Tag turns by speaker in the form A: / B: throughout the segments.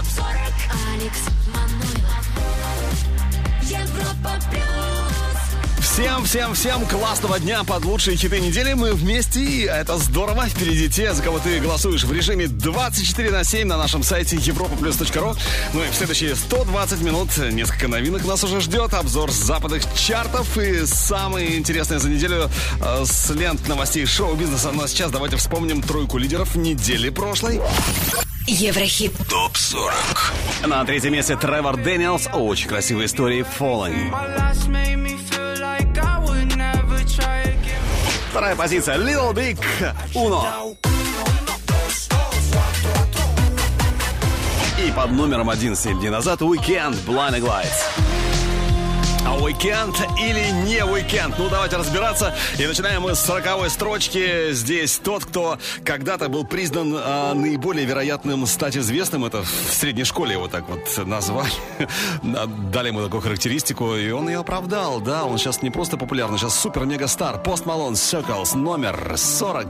A: ТОП-40 Алекс Манойлов Европа плюс
B: Всем, всем, всем классного дня под лучшие хиты недели. Мы вместе, и это здорово. Впереди те, за кого ты голосуешь в режиме 24 на 7 на нашем сайте europaplus.ru. Ну и в следующие 120 минут несколько новинок нас уже ждет. Обзор западных чартов и самые интересные за неделю э, с лент новостей шоу-бизнеса. Но сейчас давайте вспомним тройку лидеров недели прошлой.
A: Еврохит.
C: Топ-40.
B: На третьем месте Тревор Дэниелс. Очень красивая история Falling. Вторая позиция Little Big Uno. И под номером один 7 дней назад Weeknd Blinding Lights уикенд или не уикенд? Ну, давайте разбираться. И начинаем мы с 40 строчки. Здесь тот, кто когда-то был признан э, наиболее вероятным стать известным. Это в средней школе его так вот назвали. А, дали ему такую характеристику, и он ее оправдал. Да, он сейчас не просто популярный, сейчас супер-мега-стар. Пост Малон Circles номер 40.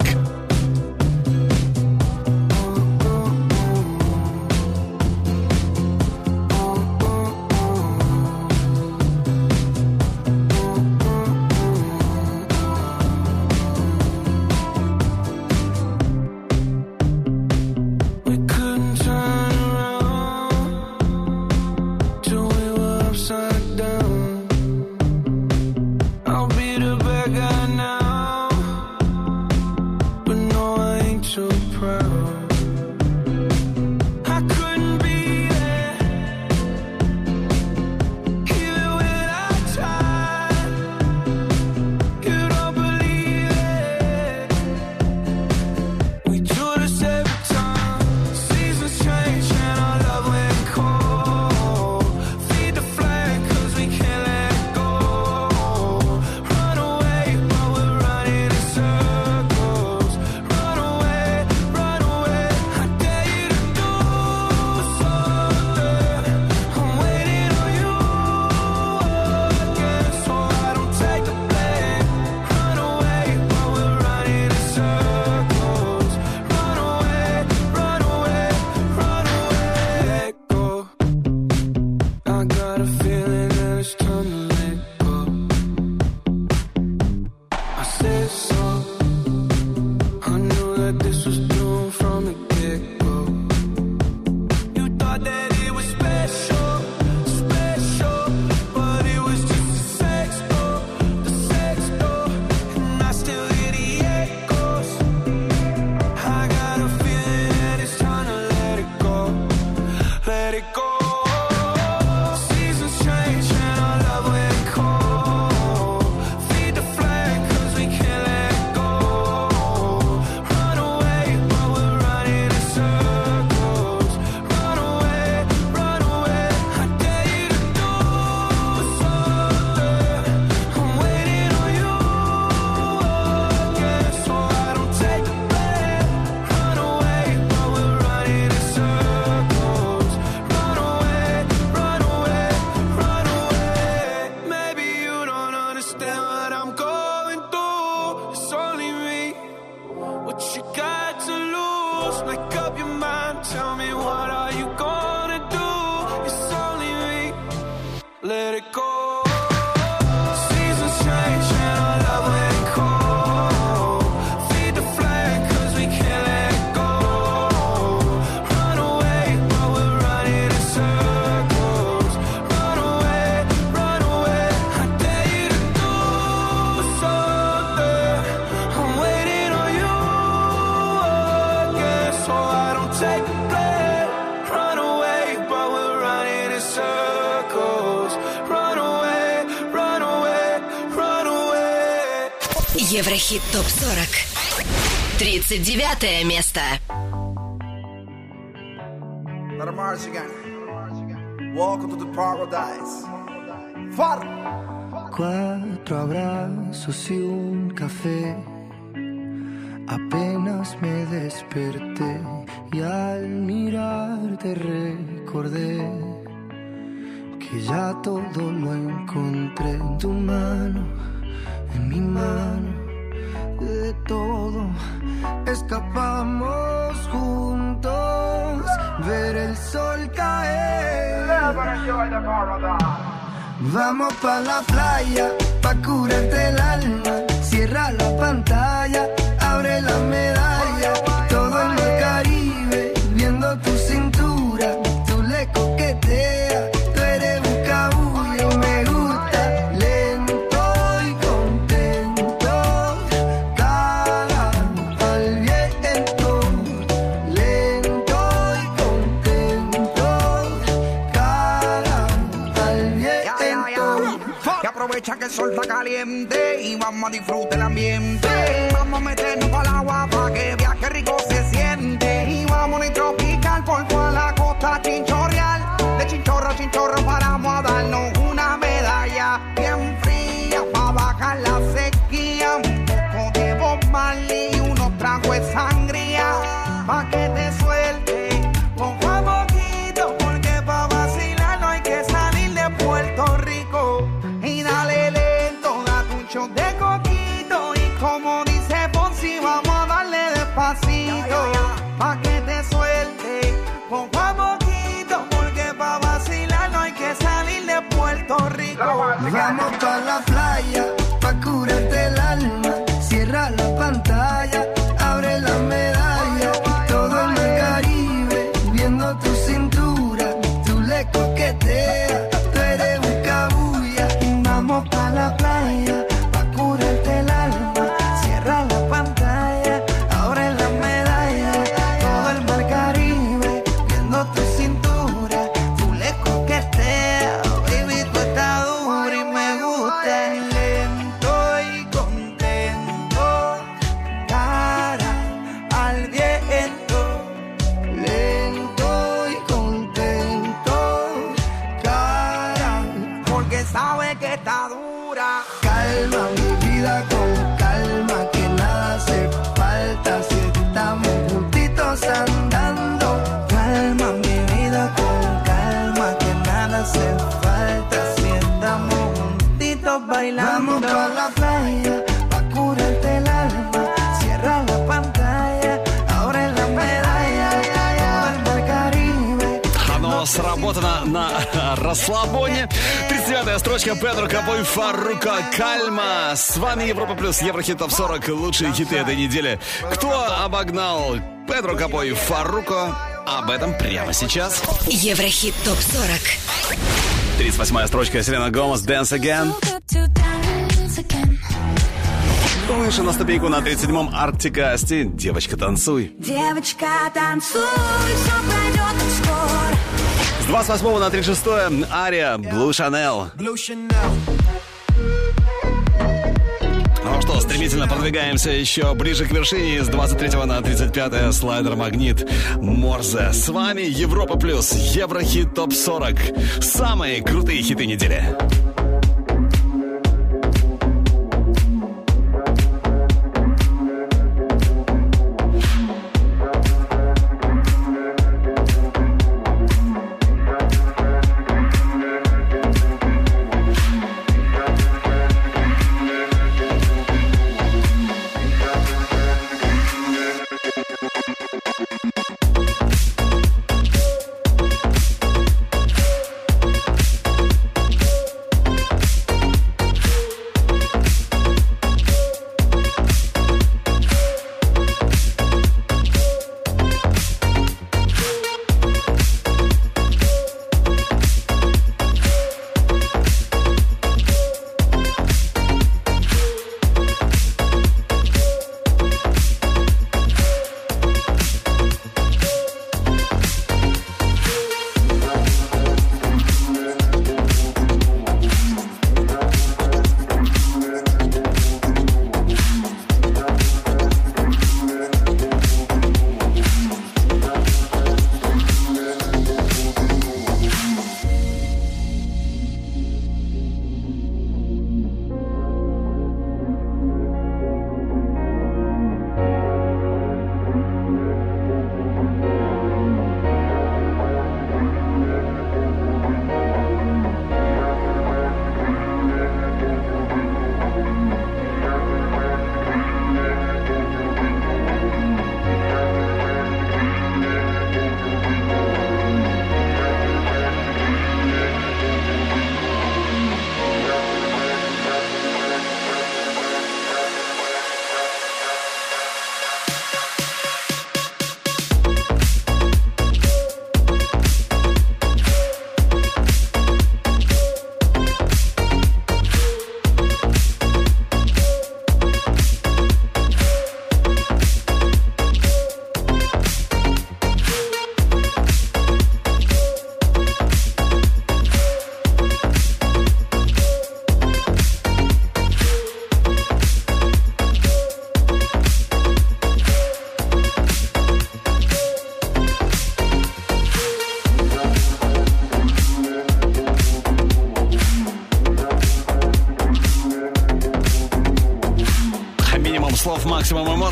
A: Хит ТОП-40 39 место
D: Welcome to the paradise Far
E: Cuatro abrazos y
D: Como dice Ponzi, vamos a darle despacito. Pa' que te suelte. Poco a poquito, porque pa' vacilar no hay que salir de Puerto Rico.
F: Vamos pa' la playa
B: расслабоне. 39-я строчка Педро Кобой Фарука Кальма. С вами Европа Плюс, Еврохит Топ 40, лучшие хиты этой недели. Кто обогнал Педро Кобой Фаруко? Об этом прямо сейчас.
G: Еврохит Топ 40.
B: 38-я строчка Селена Гомес «Dance Again». Выше на ступеньку на 37-м Арктика Асти «Девочка, танцуй».
G: Девочка, танцуй, все пройдет скоро.
B: 28 на 36 Ария blue chanel Ну что, стремительно продвигаемся еще ближе к вершине с 23 на 35 слайдер Магнит Морзе. С вами Европа Плюс, Еврохит ТОП 40. Самые крутые хиты недели.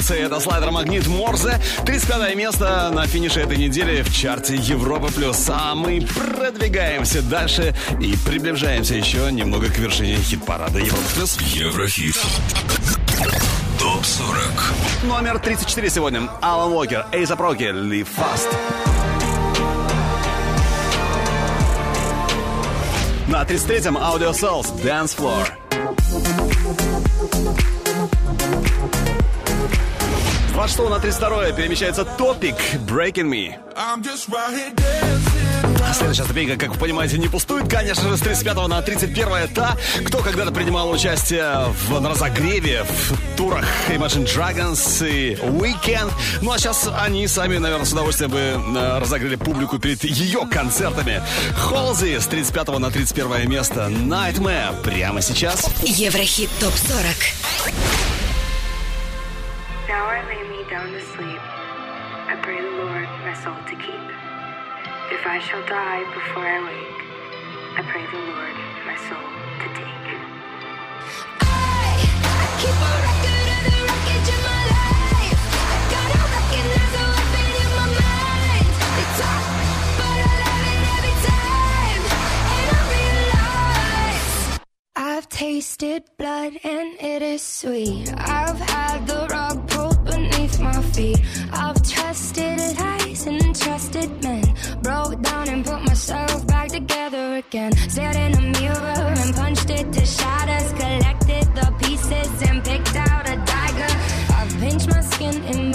B: Эмоций. Это слайдер Магнит Морзе. 35 место на финише этой недели в чарте Европа Плюс. А мы продвигаемся дальше и приближаемся еще немного к вершине хит-парада Европа Плюс.
C: Еврохит. Топ 40.
B: Номер 34 сегодня. Алан Уокер, Эйза Проки, Live Fast. На 33-м Audio Souls, Dance Floor. 26 на 32 перемещается Топик, Breaking Me. Следующая ступенька, как вы понимаете, не пустует. Конечно же, с 35 на 31 та, кто когда-то принимал участие в на разогреве, в турах Imagine Dragons и Weekend. Ну а сейчас они сами, наверное, с удовольствием бы э, разогрели публику перед ее концертами. Холзи с 35 на 31 место. Nightmare прямо сейчас.
A: Еврохит ТОП-40.
H: Now I lay me down to sleep. I pray the Lord my soul to keep. If I shall die before I wake, I pray the Lord my soul to take.
I: I, I Keep a record of the wreckage of my life. I gotta recognize the weapon in my mind. They talk, but I love it every time. And I realize I've tasted blood and it is sweet. I've had the beneath my feet. I've trusted lies and trusted men. Broke down and put myself back together again. Stared in a mirror and punched it to shatters. Collected the pieces and picked out a dagger. I've pinched my skin in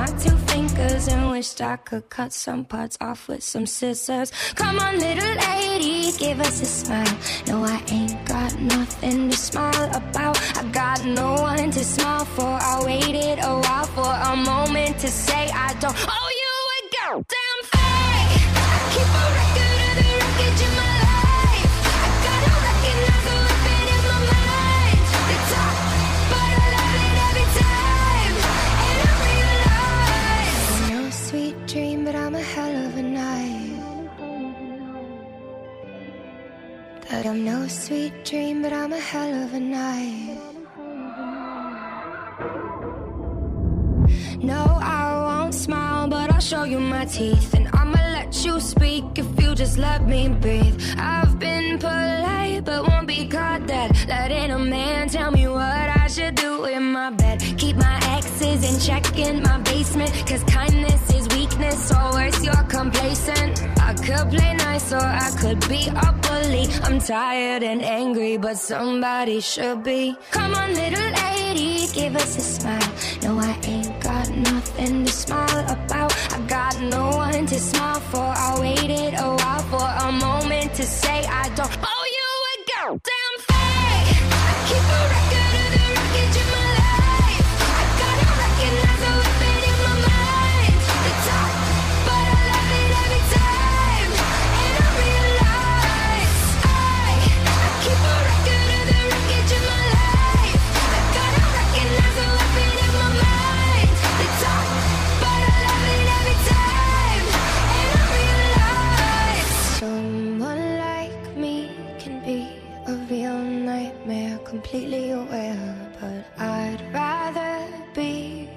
I: my two fingers and wished I could cut some parts off with some scissors. Come on, little lady, give us a smile. No, I ain't got nothing to smile about. I got no one to smile for. I waited a while for a moment to say I don't owe you a goddamn thing. Keep a I'm no sweet dream, but I'm a hell of a night. No, I won't smile, but I'll show you my teeth. And I'ma let you speak if you just let me breathe. I've been polite, but won't be caught dead. Letting a man tell me what I should do in my bed. Keep my exes in check in my basement. Cause kindness weakness, or you're complacent. I could play nice, or I could be a bully. I'm tired and angry, but somebody should be. Come on, little lady, give us a smile. No, I ain't got nothing to smile about. I got no one to smile for. I waited a while for a moment to say I don't owe you a goddamn thing. Completely aware. But I'd rather be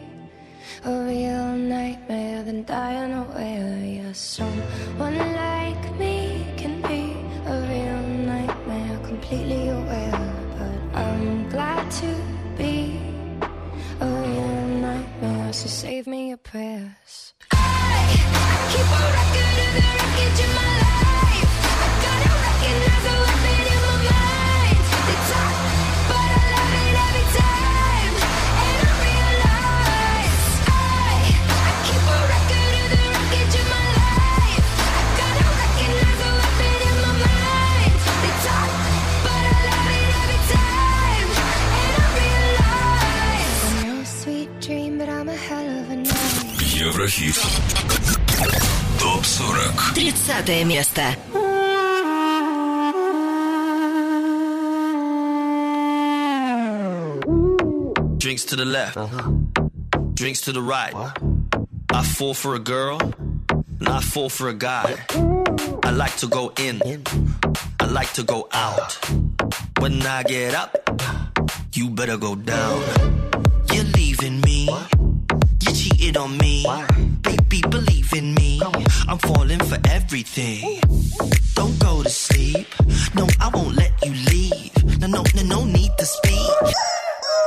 I: a real nightmare than die unaware. Yeah, someone like me can be a real nightmare, completely aware. But I'm glad to be a real nightmare, so save me your prayers. I, I keep a record of the wreckage in my life.
C: Еврохит. Топ 40.
A: 30 место.
J: Drinks to the left, drinks to the right. I fall for a girl, and I fall for a guy. I like to go in, I like to go out. When I get up, you better go down.
K: you're leaving me. You Cheated on me. Baby, believe in me. I'm falling for everything. Don't go to sleep. No, I won't let you leave. No, no, no, no need to speak.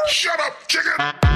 C: Shut up, chicken!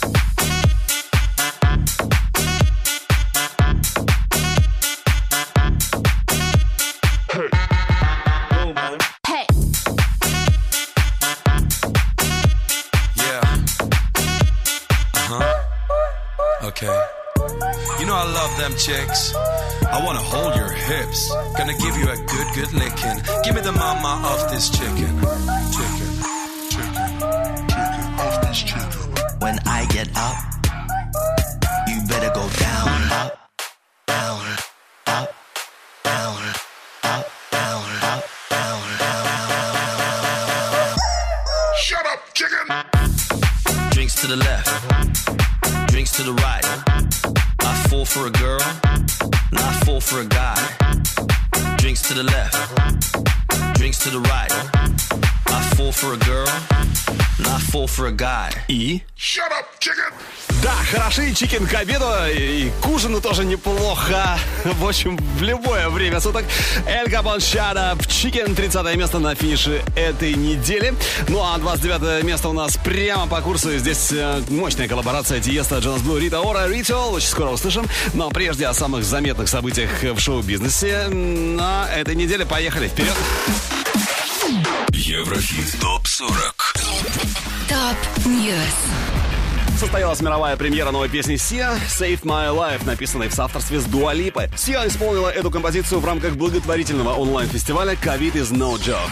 L: Them chicks. I wanna hold your hips. Gonna give you a good, good licking. Give me the mama of this chicken. Chicken. Chicken. Chicken of this chicken.
K: When I get up, you better go down, up, down, up, down, up, down, up, down, down, down, down, down, down.
C: Shut up, chicken!
K: Drinks to the left, drinks to the right. Fall for a girl, not fall for a guy. Drinks to the left, drinks to the right. I fall for a girl, and I fall for a guy.
B: И?
C: Shut up, chicken!
B: Да, хороши чикен к обеду и к ужину тоже неплохо. В общем, в любое время суток. Эль Капон Shut Up Chicken, 30 место на финише этой недели. Ну а 29 место у нас прямо по курсу. Здесь э, мощная коллаборация Tiësto, Jonas Blue, Rita Ora, Ritual. Очень скоро услышим. Но прежде о самых заметных событиях в шоу-бизнесе на этой неделе. Поехали вперед.
C: Еврохит ТОП-40
M: Top News.
B: Состоялась мировая премьера новой песни Сиа «Save My Life», написанной в соавторстве с Дуа Липой. Сиа исполнила эту композицию в рамках благотворительного онлайн-фестиваля «Covid is no joke».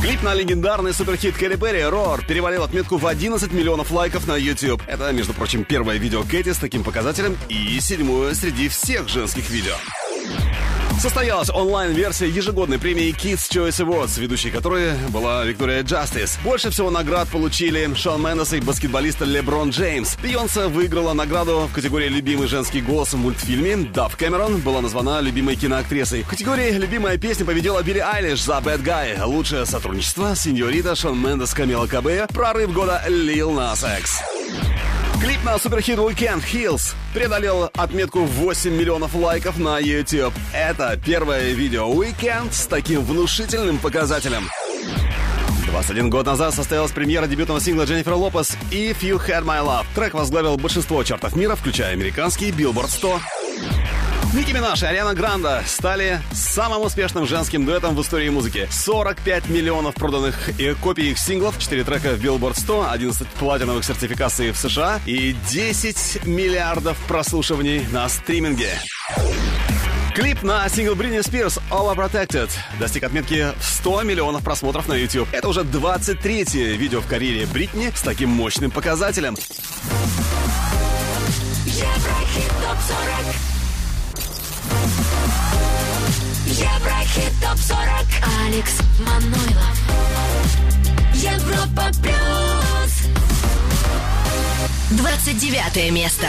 B: Клип на легендарный суперхит Кэрри Перри «Roar» перевалил отметку в 11 миллионов лайков на YouTube. Это, между прочим, первое видео Кэти с таким показателем и седьмое среди всех женских видео. Состоялась онлайн-версия ежегодной премии Kids Choice Awards, ведущей которой была Виктория Джастис. Больше всего наград получили Шон Мендес и баскетболист Леброн Джеймс. Бейонсе выиграла награду в категории «Любимый женский голос в мультфильме». Дав Кэмерон была названа любимой киноактрисой. В категории «Любимая песня» победила Билли Айлиш за Bad Guy. Лучшее сотрудничество Синьорита, Шон Мендес, Камила Кабея. Прорыв года Nas X. Клип на суперхит Weekend Hills преодолел отметку в 8 миллионов лайков на YouTube. Это первое видео Weekend с таким внушительным показателем. 21 год назад состоялась премьера дебютного сингла Дженнифер Лопес «If You Had My Love». Трек возглавил большинство чартов мира, включая американский Billboard 100. Ники Минаж и Ариана Гранда стали самым успешным женским дуэтом в истории музыки. 45 миллионов проданных копий их синглов, 4 трека в Billboard 100, 11 платиновых сертификаций в США и 10 миллиардов прослушиваний на стриминге. Клип на сингл Britney Spears Overprotected достиг отметки в 100 миллионов просмотров на YouTube. Это уже 23-е видео в карьере Бритни с таким мощным показателем.
G: Еврохит ТОП-40 Еврохит ТОП-40 Алекс Манойлов. Европа Плюс.
M: 29 место.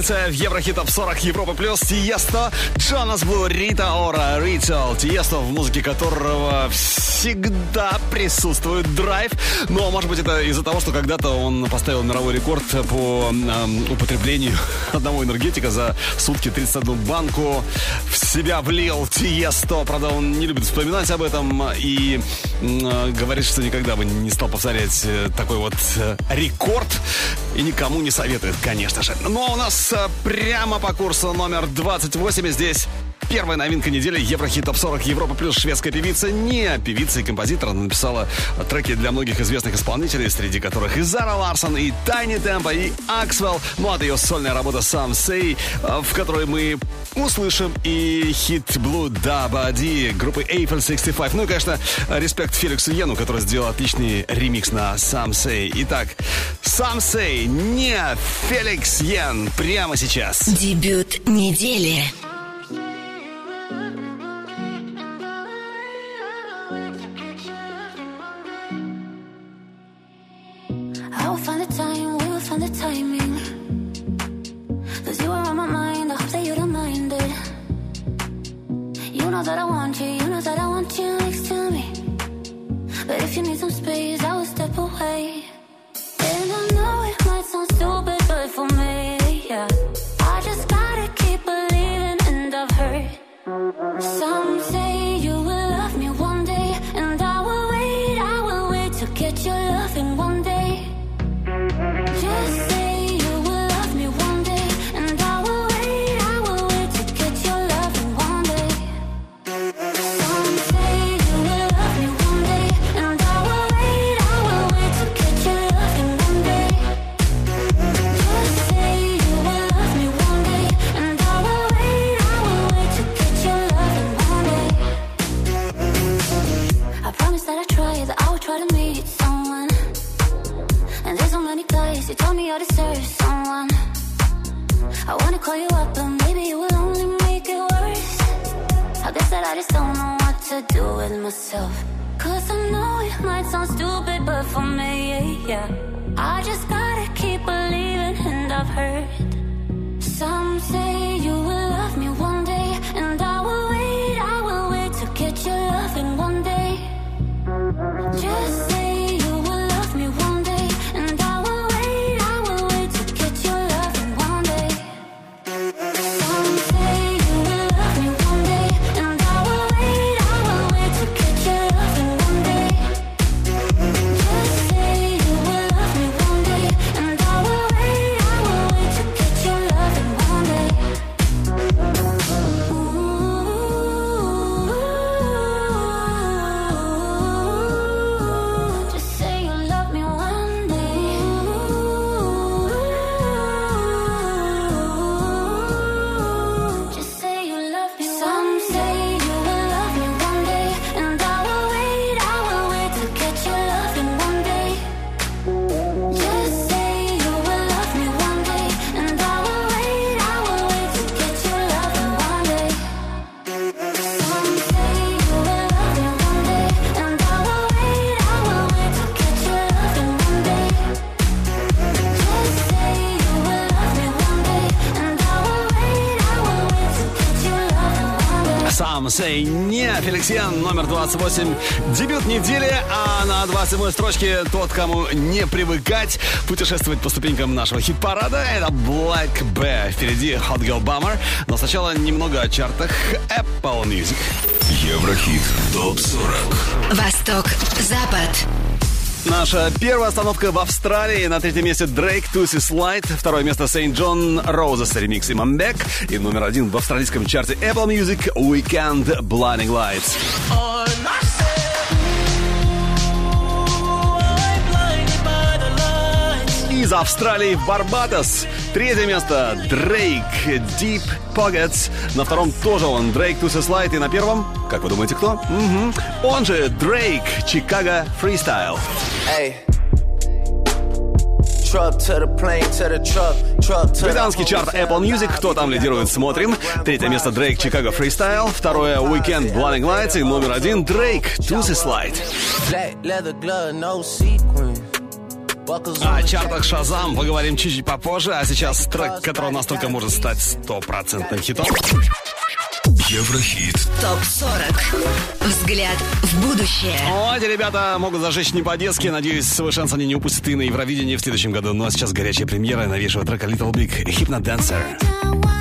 B: позиция в Еврохит Топ 40 Европы Плюс. Тиесто, Джонас Блу, Рита Ора, Ритал. Тиесто, в музыке которого всегда присутствует драйв. Но, может быть, это из-за того, что когда-то он поставил мировой рекорд по э, употреблению одного энергетика за сутки 31 банку. В себя влил Тиесто. Правда, он не любит вспоминать об этом и э, говорит, что никогда бы не стал повторять э, такой вот э, рекорд и никому не советует, конечно же. Но у нас э, прямо по курсу номер 28 здесь Первая новинка недели Еврохит Топ 40 Европа плюс шведская певица не певица и композитор. Она написала треки для многих известных исполнителей, среди которых и Зара Ларсон, и Тайни Темпа, и Аксвелл. Ну а ее сольная работа «Сам Сей», э, в которой мы услышим и хит "Blue Да Бади» группы Eiffel 65. Ну и, конечно, респект Феликсу Йену, который сделал отличный ремикс на «Сам Сей». Итак, «Сам Сей» не Феликс Йен прямо сейчас.
M: Дебют недели.
G: But if you need some space
B: 28 дебют недели, а на 27 строчке тот, кому не привыкать путешествовать по ступенькам нашего хит-парада. Это Black Bear. Впереди Hot Girl Bummer. Но сначала немного о чартах Apple Music.
C: Еврохит. ТОП-40.
M: Восток. Запад.
B: Наша первая остановка в Австралии. На третьем месте Дрейк Туси Слайд. Второе место Saint John Roses ремикс и Мамбек. И номер один в австралийском чарте Apple Music Weekend Blinding Lights. Из Австралии в Барбадос. Третье место Дрейк, Deep Pockets. На втором тоже он Дрейк, Туси Слайд. И на первом, как вы думаете, кто? Мгм. Он же Дрейк, Чикаго Фристайл.
N: Hey.
B: Британский чарт Apple Music, кто там лидирует, смотрим. Третье место Дрейк, Chicago Freestyle. Второе Weeknd Blinding Lights. И номер один Дрейк,
N: Slide. Sequin. Buckles
B: О чартах Шазам поговорим чуть-чуть попозже, а сейчас трек, который настолько может стать стопроцентным хитом.
C: Еврохит.
A: ТОП-40. Взгляд в будущее.
B: О, эти ребята могут зажечь не по-детски. Надеюсь, свой шанс они не упустят и на Евровидении в следующем году. Ну а сейчас горячая премьера новейшего трека Little Big
M: Hypnodancer.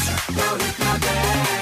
M: Powiedz, hit my
B: bed.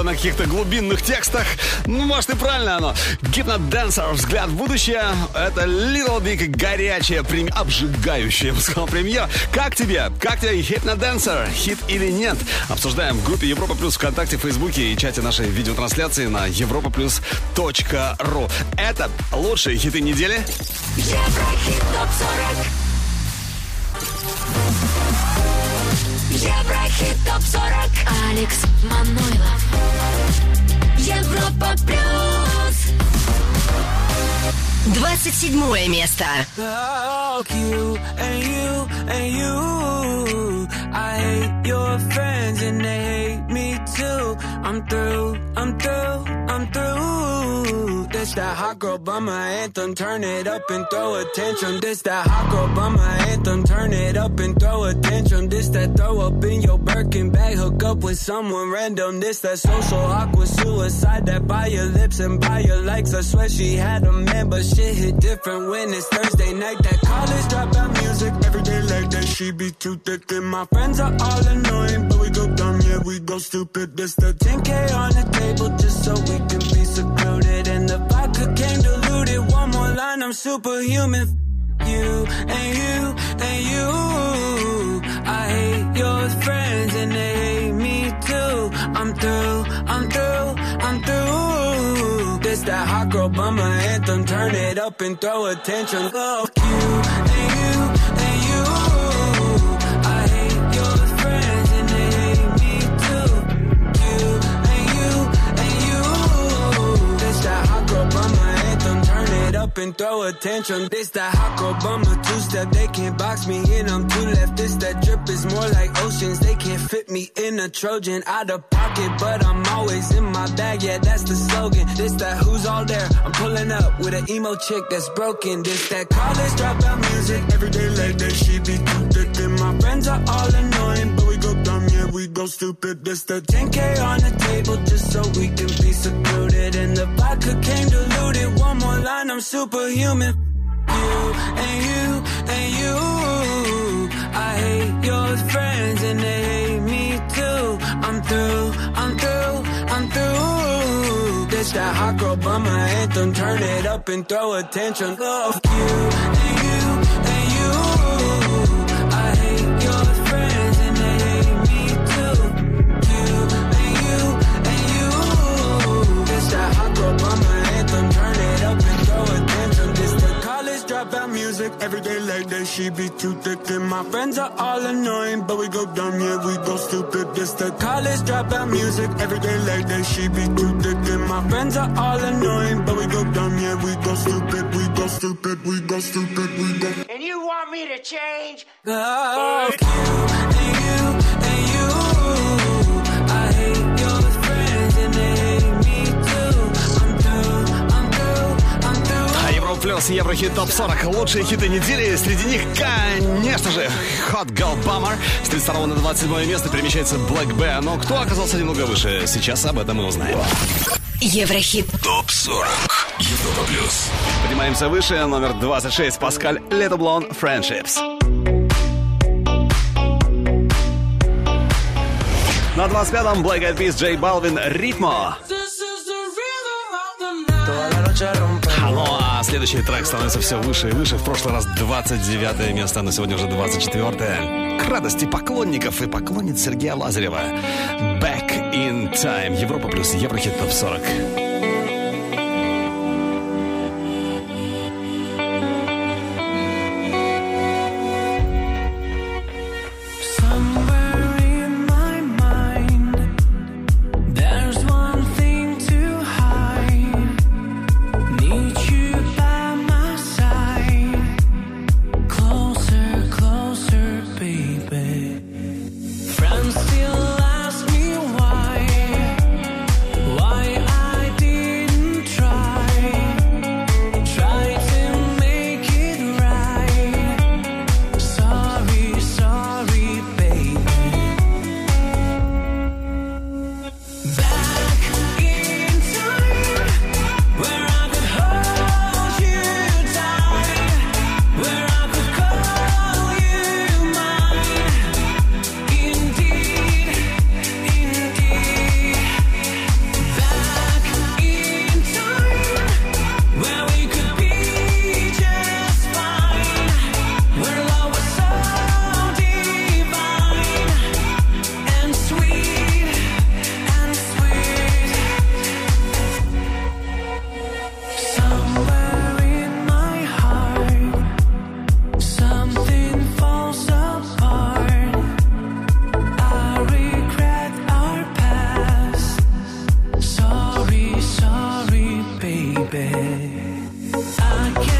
B: Заморачиваются на каких-то глубинных текстах. Ну, может, и правильно оно. Гипноденсер, взгляд в будущее. Это Little Big горячая, прем... обжигающая, я сказал, премьера. Как тебе? Как тебе Hypnodensер? Хит или нет? Обсуждаем в группе Европа Плюс ВКонтакте, Фейсбуке и чате нашей видеотрансляции на europaplus.ru. Это лучшие хиты недели.
M: Еврохит ТОП-40 Еврохит ТОП-40 Алекс Манойлов Европа Плюс
A: 27 место.
O: Fuck you and you and you. I hate your friends and they hate me I'm through, I'm through, I'm through. This that hot girl bummer anthem, turn it up and throw a tantrum. This that hot girl bummer anthem, turn it up and throw a tantrum. This that throw up in your Birkin bag, hook up with someone random. This that social awkward suicide that by your lips and by your likes. I swear she had a man, but shit hit different when it's Thursday night. That college dropout music every day like that. She be too thick and my friends are all annoying, go dumb, yeah we go stupid. This the 10k on the table just so we can be secluded. And the vodka came diluted. One more line, I'm superhuman. You and you and you. I hate your friends and they hate me too. I'm through, I'm through, I'm through. This that hot girl bummer anthem. Turn it up and throw attention. Fuck you and you up and throw attention. This that hot girl bummer two step. They can't box me in. I'm too left. This that drip is more like oceans. They can't fit me in a Trojan out of pocket, but I'm always in my bag. Yeah, that's the slogan. This that who's all there. I'm pulling up with an emo chick that's broken. This that college dropout music. Every day like that, she be too thick. And my friends are all annoying, but we go dumb, yeah, we go stupid. This the 10K on the table just so we can be secluded. The vodka came diluted. One more line, I'm superhuman. You and you and you. I hate your friends and they hate me too. I'm through, I'm through, I'm through. This that hot girl bummer anthem. Turn it up and throw attention. Love you Every day like that, she be too thick. And my friends are all annoying, but we go dumb, yeah, we go stupid. This the college dropout music. Every day like that, she be too thick. And my friends are all annoying, but we go dumb, yeah, we go stupid, we go stupid, we go stupid, we go.
P: And you want me to change?
O: Love you and you and you.
B: Плюс, Еврохит Топ 40. Лучшие хиты недели. Среди них, конечно же, Hot Girl Bummer. С 32 на 27 место перемещается Black Bear. Но кто оказался немного выше? Сейчас об этом и узнаем.
M: Еврохит.
C: ТОП 40. Европа плюс.
B: Поднимаемся выше. Номер 26. Паскаль Летоблон Friendships. На 25-м Black Eyed Peas, J Balvin, Ритмо. Ну а следующий трек становится все выше и выше. В прошлый раз 29 место, на сегодня уже 24 К радости поклонников и поклонниц Сергея Лазарева. Back in Time. Европа плюс Еврохит ТОП 40.
O: Baby. I can't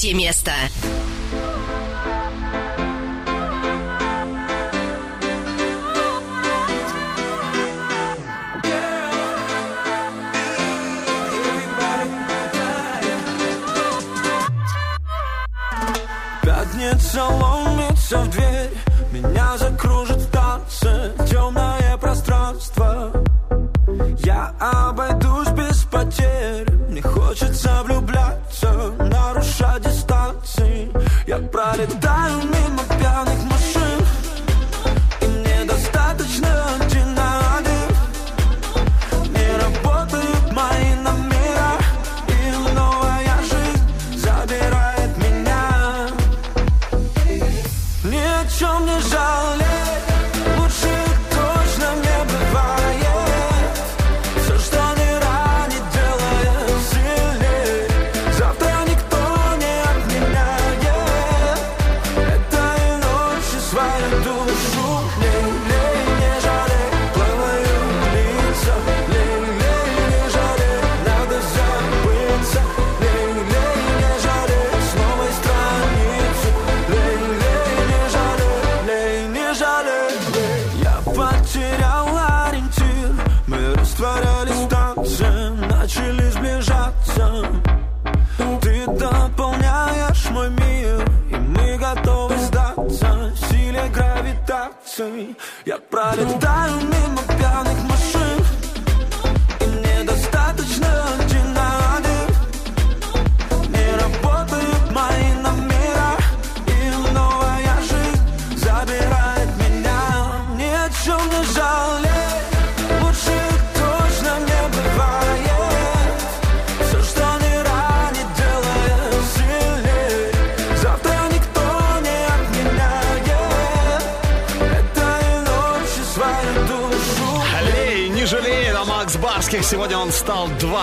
Q: третье место.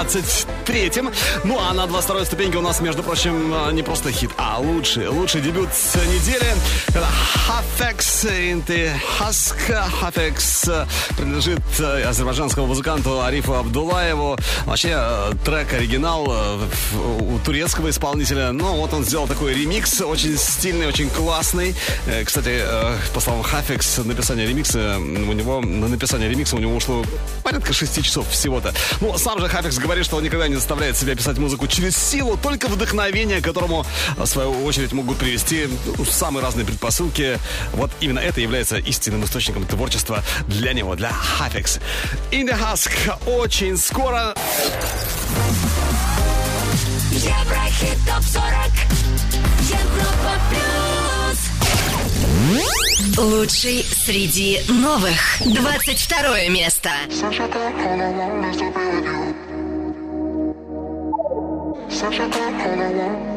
B: 23-м. Ну а на 22-й ступеньке у нас, между прочим, а, не просто хит, а лучший, лучший дебют с недели. Это Hafex Inti Husk. Hafex э, принадлежит э, азербайджанскому музыканту Арифу Абдулаеву. Вообще э, трек оригинал у турецкого исполнителя. Но вот он сделал такой ремикс, очень стильный, очень классный. Кстати, по словам Hafex, написание ремикса у него, на написание ремикса у него ушло изредка 6 часов всего-то. Ну, сам же Хафикс говорит, что он никогда не заставляет себя писать музыку через силу, только вдохновение, которому, в свою очередь, могут привести ну, самые разные предпосылки. Вот именно это является истинным источником творчества для него, для Хафикс. Инди Хаск очень скоро...
R: Еврохит топ 40 Европа плюс
Q: Лучший среди новых. 22 место.
R: Such a thought, all I want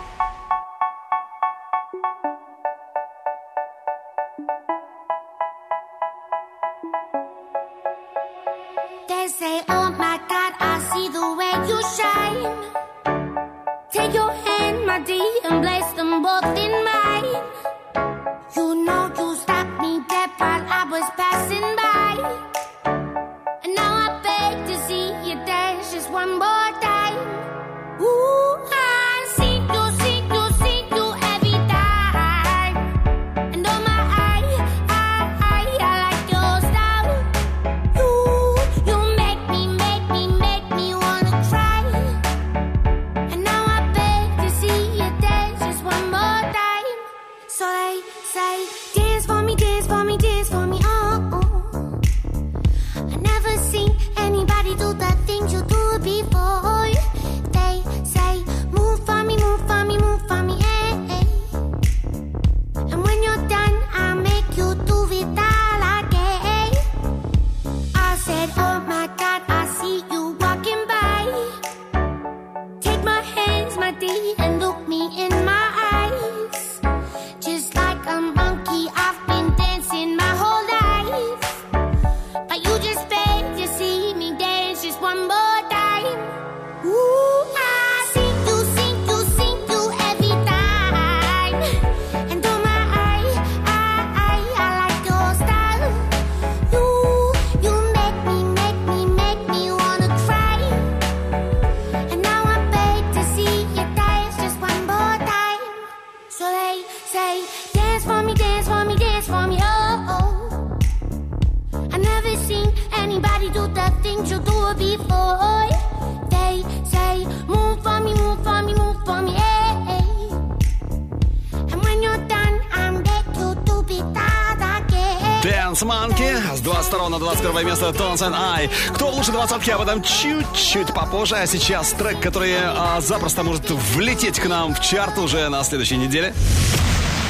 G: Stones and I.
B: Кто лучше лучшей двадцатке, об этом чуть-чуть попозже. А сейчас трек, который а, запросто может влететь к нам в чарт уже на следующей неделе.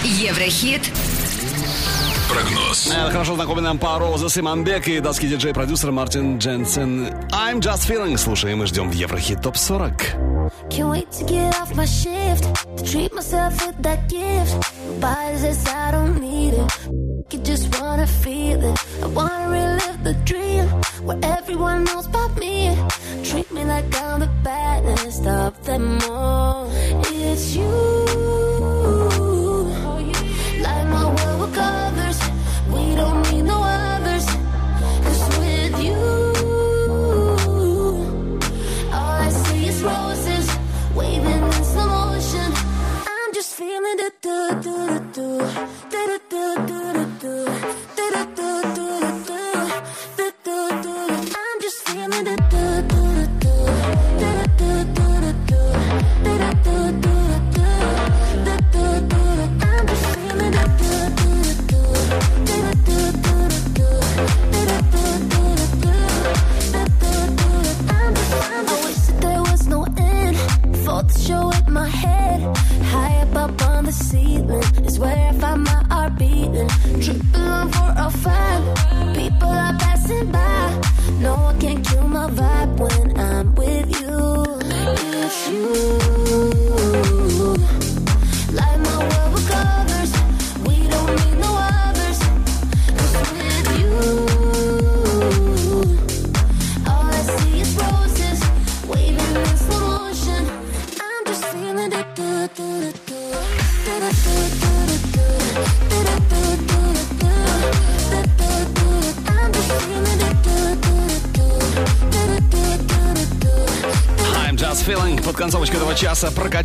M: Еврохит
C: прогноз.
B: Э, хорошо знакомый нам по Роза Симонбек и датский диджей-продюсер Мартин Дженсен. I'm Just Feeling. Слушаем и ждем в Еврохит Топ 40.
G: Can't wait to get off my shift To treat myself with that gift Buy this, I don't need it You just wanna feel it I wanna relive the dream where everyone knows,
B: but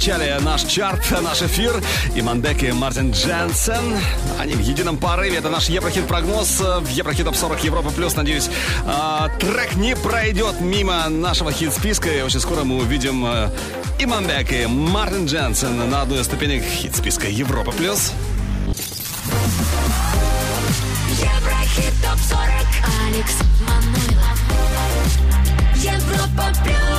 B: прокачали наш чарт, наш эфир. И Мандек и Мартин Дженсен. Они в едином порыве. Это наш Еврохит-прогноз в Еврохит Топ 40 Европа Плюс. Надеюсь, а, трек не пройдет мимо нашего хит-списка. И очень скоро мы увидим а, и Мандек, и Мартин Дженсен на одной из ступенек хит-списка Европа Плюс.
G: Еврохит топ 40 Алекс Манойлов Европа плюс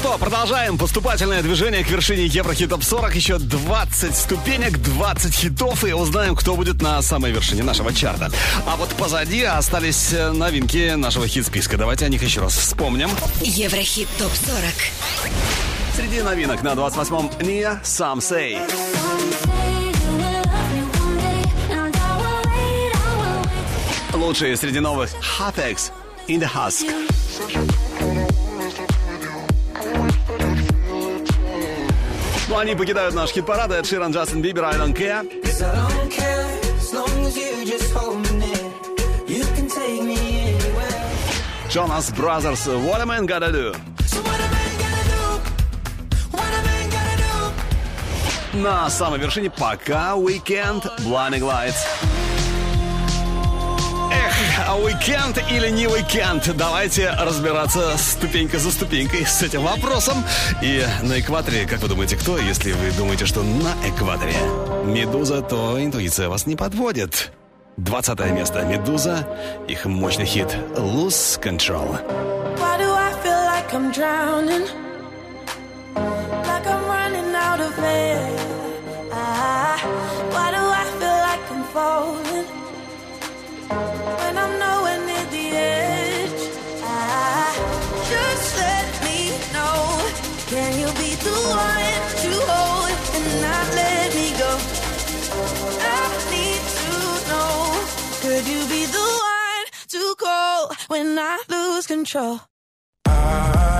B: что, продолжаем поступательное движение к вершине Еврохит Топ 40. Еще 20 ступенек, 20 хитов, и узнаем, кто будет на самой вершине нашего чарта. А вот позади остались э, новинки нашего хит-списка. Давайте о них еще раз вспомним.
M: Еврохит топ 40.
B: Среди новинок на 28-м Ния Some Say. Лучшие среди новых Hatex In The Husk. Ну, они покидают наш хит-парад. Эд Ширан, Джастин Бибер, I Don't Care. Jonas Brothers, What a Man Gotta Do. На самой вершине пока Weekend Blinding Lights. А уикенд или не уикенд? Давайте разбираться ступенька за ступенькой с этим вопросом. И на экваторе, как вы думаете, кто? Если вы думаете, что на экваторе Медуза, то интуиция вас не подводит. 20 место. Медуза. Их мощный хит Lose Control.
R: I like I'm drowning? Like I'm running out of air. Ah, why do I feel like I'm falling? When I'm nowhere near the edge. Ah, just let me know. Can you be the one to hold and not let me go? I need to know. Could you be the one to call when I lose control?
O: I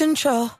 R: control?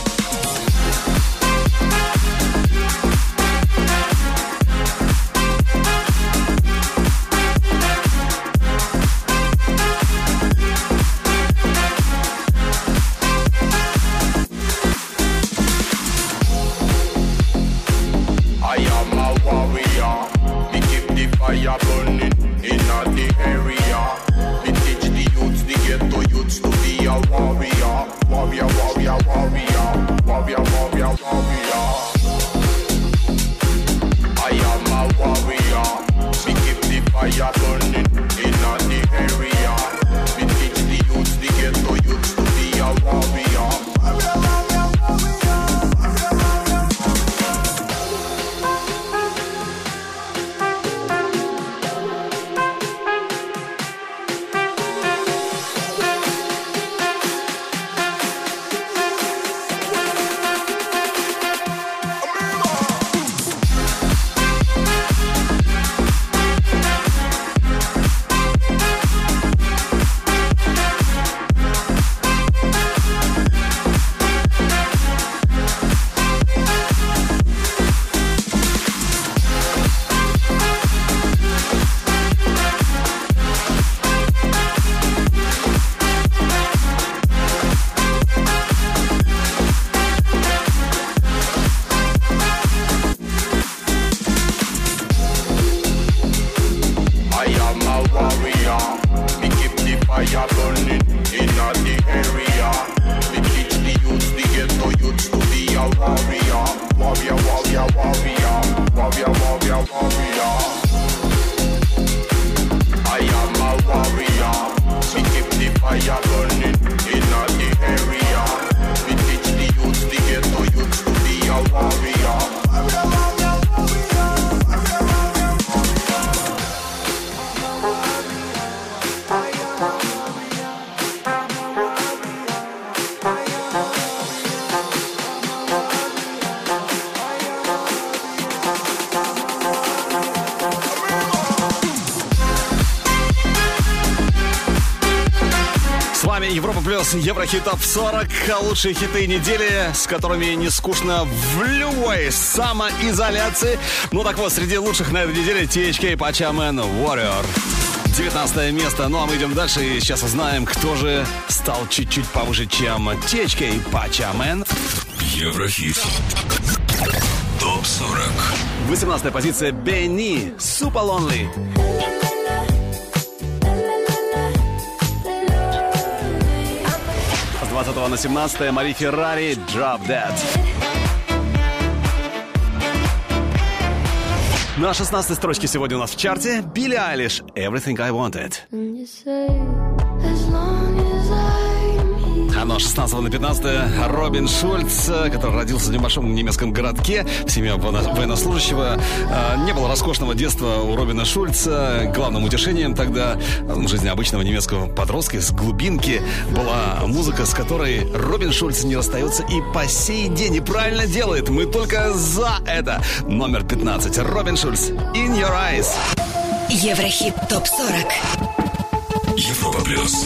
B: Еврохит топ 40 Лучшие хиты недели, с которыми не скучно в любой самоизоляции. Ну так вот, среди лучших на этой неделе THK Пачамен Warrior. 19 место, ну а мы идем дальше и сейчас узнаем, кто же стал чуть-чуть повыше, чем THK Пачамен
C: Еврохит. Топ 40.
B: 18 позиция. Бенни Super Lonely 20 на 17 Мари Феррари Drop Dead. На 16 строчке сегодня у нас в чарте Билли Айлиш Everything I Wanted Ну, 16 на 15 Робин Шульц, который родился в небольшом немецком городке в семье военно- военнослужащего. А, Не было роскошного детства у Робина Шульца. Главным утешением тогда ну, в жизни обычного немецкого подростка из глубинки была музыка, с которой Робин Шульц не расстается и по сей день и правильно делает. Мы только за это. Номер 15. Робин Шульц. In Your Eyes.
M: Еврохит ТОП-40.
C: Европа плюс.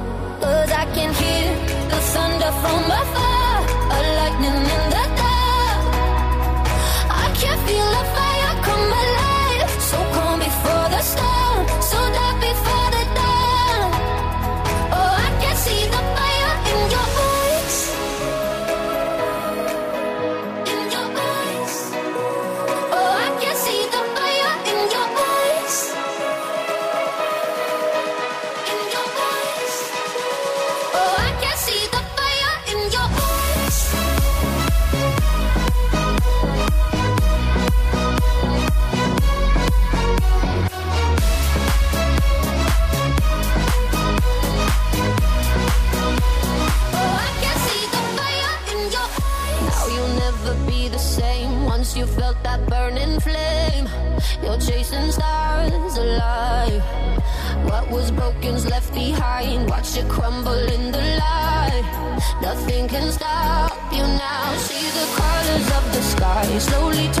S: need the thunder from above. slowly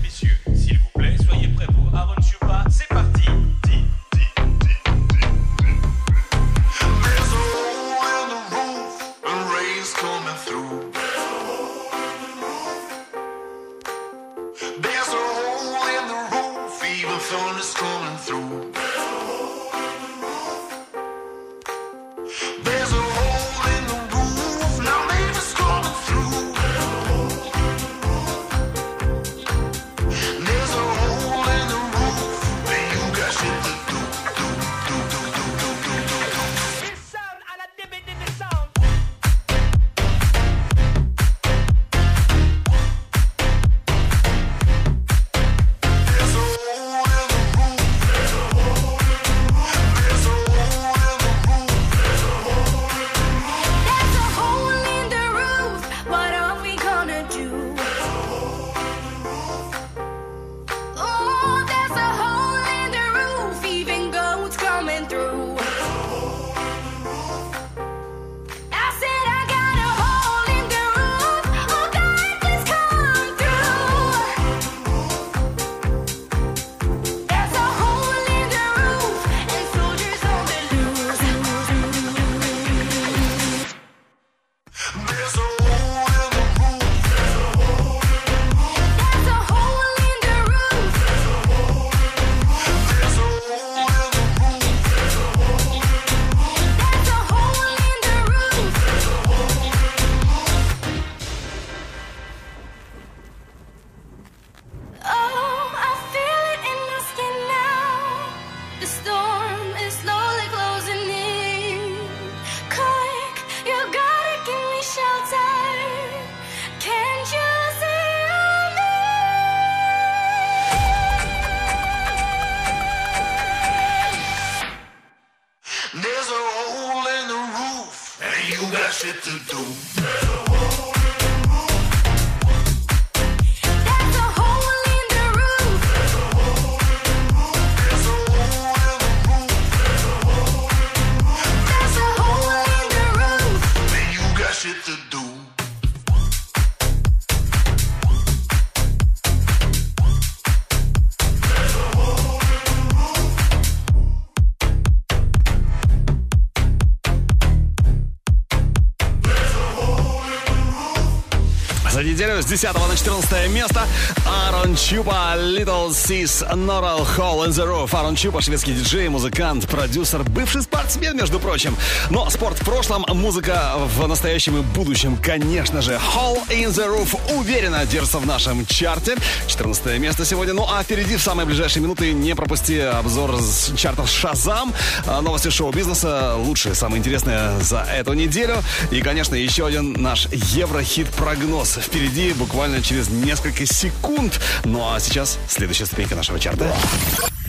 B: С 10 на 14 место Аарон Чупа Little Sis Noral Hole in the Roof. Аарон Чупа, шведский диджей, музыкант, продюсер, бывший спортсмен, между прочим. Но спорт в прошлом, музыка в настоящем и будущем, конечно же. Hole in the Roof уверенно держится в нашем чарте. 14 место сегодня. Ну а впереди в самые ближайшие минуты не пропусти обзор с чартов Шазам. А, Новости шоу-бизнеса, лучшие, самые интересные за эту неделю. И, конечно, еще один наш Еврохит-прогноз. Впереди буквально через несколько секунд. Ну а сейчас следующая ступенька нашего чарта.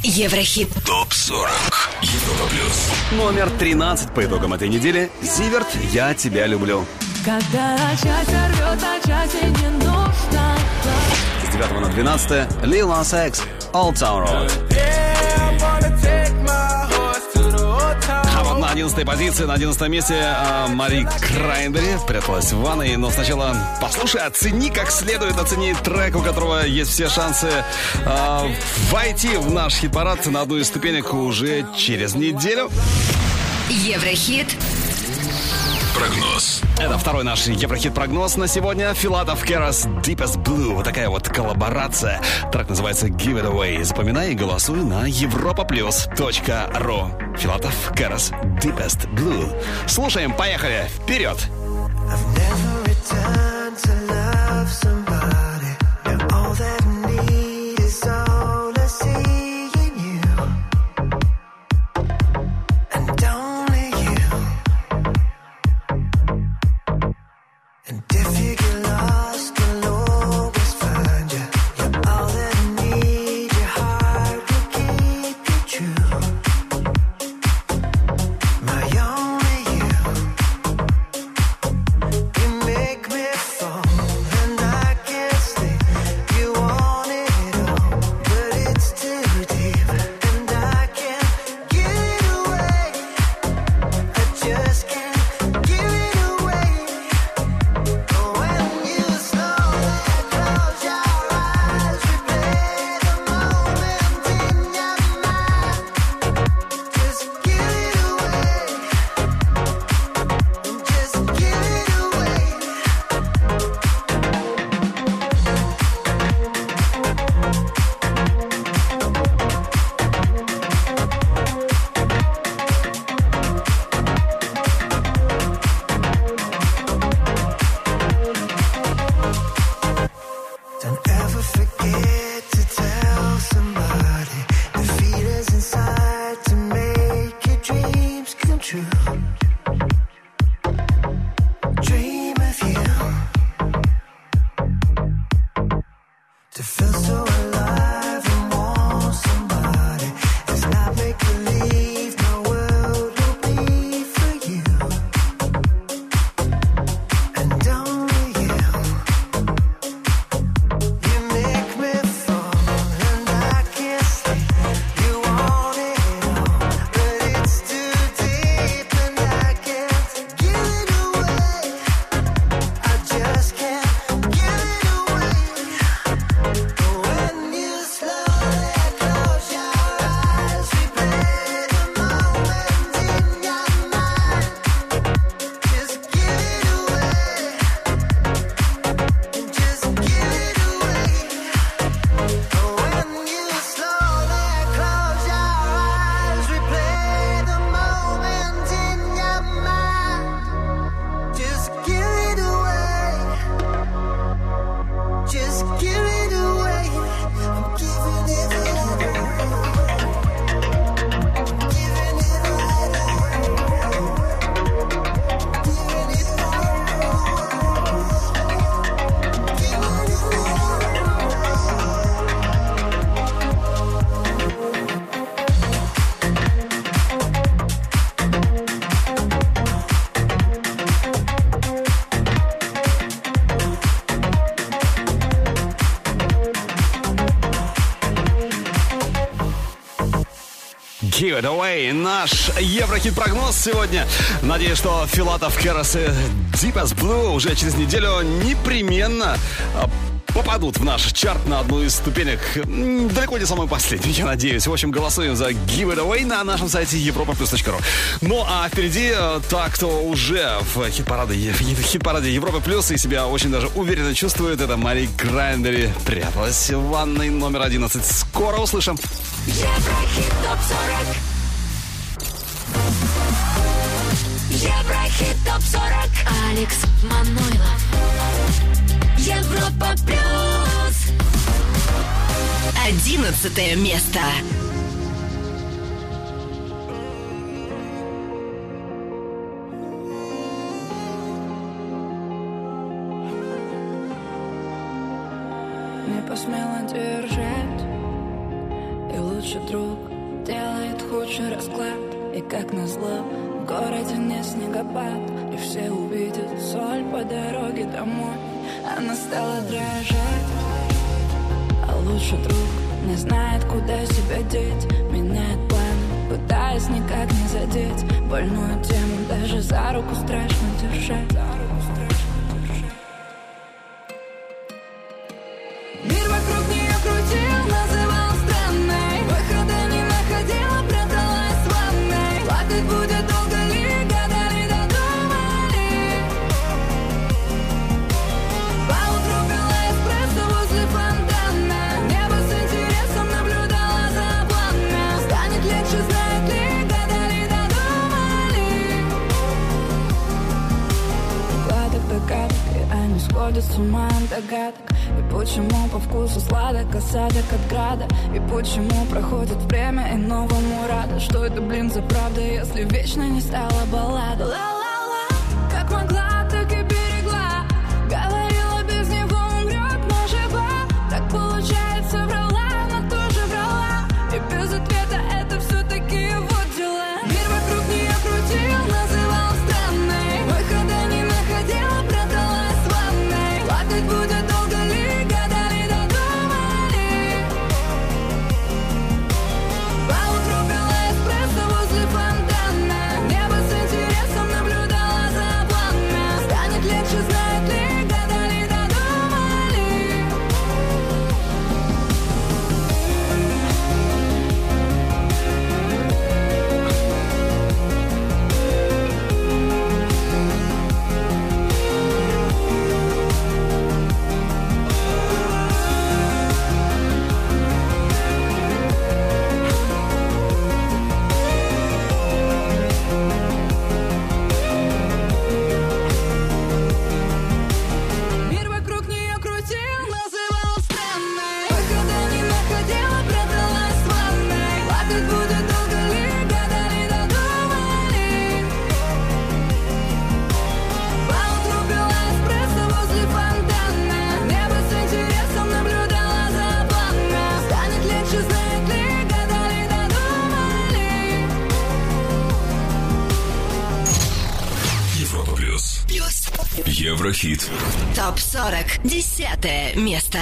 M: Еврохит.
C: ТОП-40. Европа плюс.
B: Номер 13 по итогам этой недели. Зиверт, я тебя люблю.
R: Когда счастье рвет, а счастье не нужно.
B: С 9 на 12 Lil Nas X, Old Town Road. 11 позиции, на 11 месте а, Мари Крайнбери пряталась в ванной. Но сначала послушай, оцени как следует, оцени трек, у которого есть все шансы а, войти в наш хит-парад на одну из ступенек уже через неделю.
M: Еврохит.
C: Прогноз.
B: Это второй наш Еврохит-прогноз на сегодня. Филатов Керас Deepest Blue. Вот такая вот коллаборация. Трек называется Give It Away. Запоминай и голосуй на europaplus.ru. Филатов Керас Deepest Blue. Слушаем, поехали. Вперед!
F: Never return to love somebody.
B: Give It Away. Наш Еврохит-прогноз сегодня. Надеюсь, что Филатов, Карас и Deep as Blue уже через неделю непременно а, попадут в наш чарт на одну из ступенек. Далеко не самый последний, я надеюсь. В общем, голосуем за Give It Away на нашем сайте europaplus.ru. Ну, а впереди э, та, кто уже в хит-параде, в хит-параде Европа Плюс и себя очень даже уверенно чувствует, это Мари Краймбрери. Пряталась в ванной номер 11. Скоро услышим.
G: Еврохит ТОП-40 Еврохит ТОП-40 Алекс Манойлов. Европа Плюс.
M: Одиннадцатое место.
T: не посмела держать лучший друг делает худший расклад. И как назло в городе не снегопад. И все увидят соль по дороге домой. Она стала дрожать. А лучший друг не знает, куда себя деть. Меняет планы, пытаясь никак не задеть. Больную тему даже за руку страшно держать они сходят с ума догадок. И почему по вкусу сладок осадок от града? И почему проходит время и новому рада? Что это, блин, за правда, если вечно не стала баллада
C: Еврохит.
M: Топ-40. Десятое место.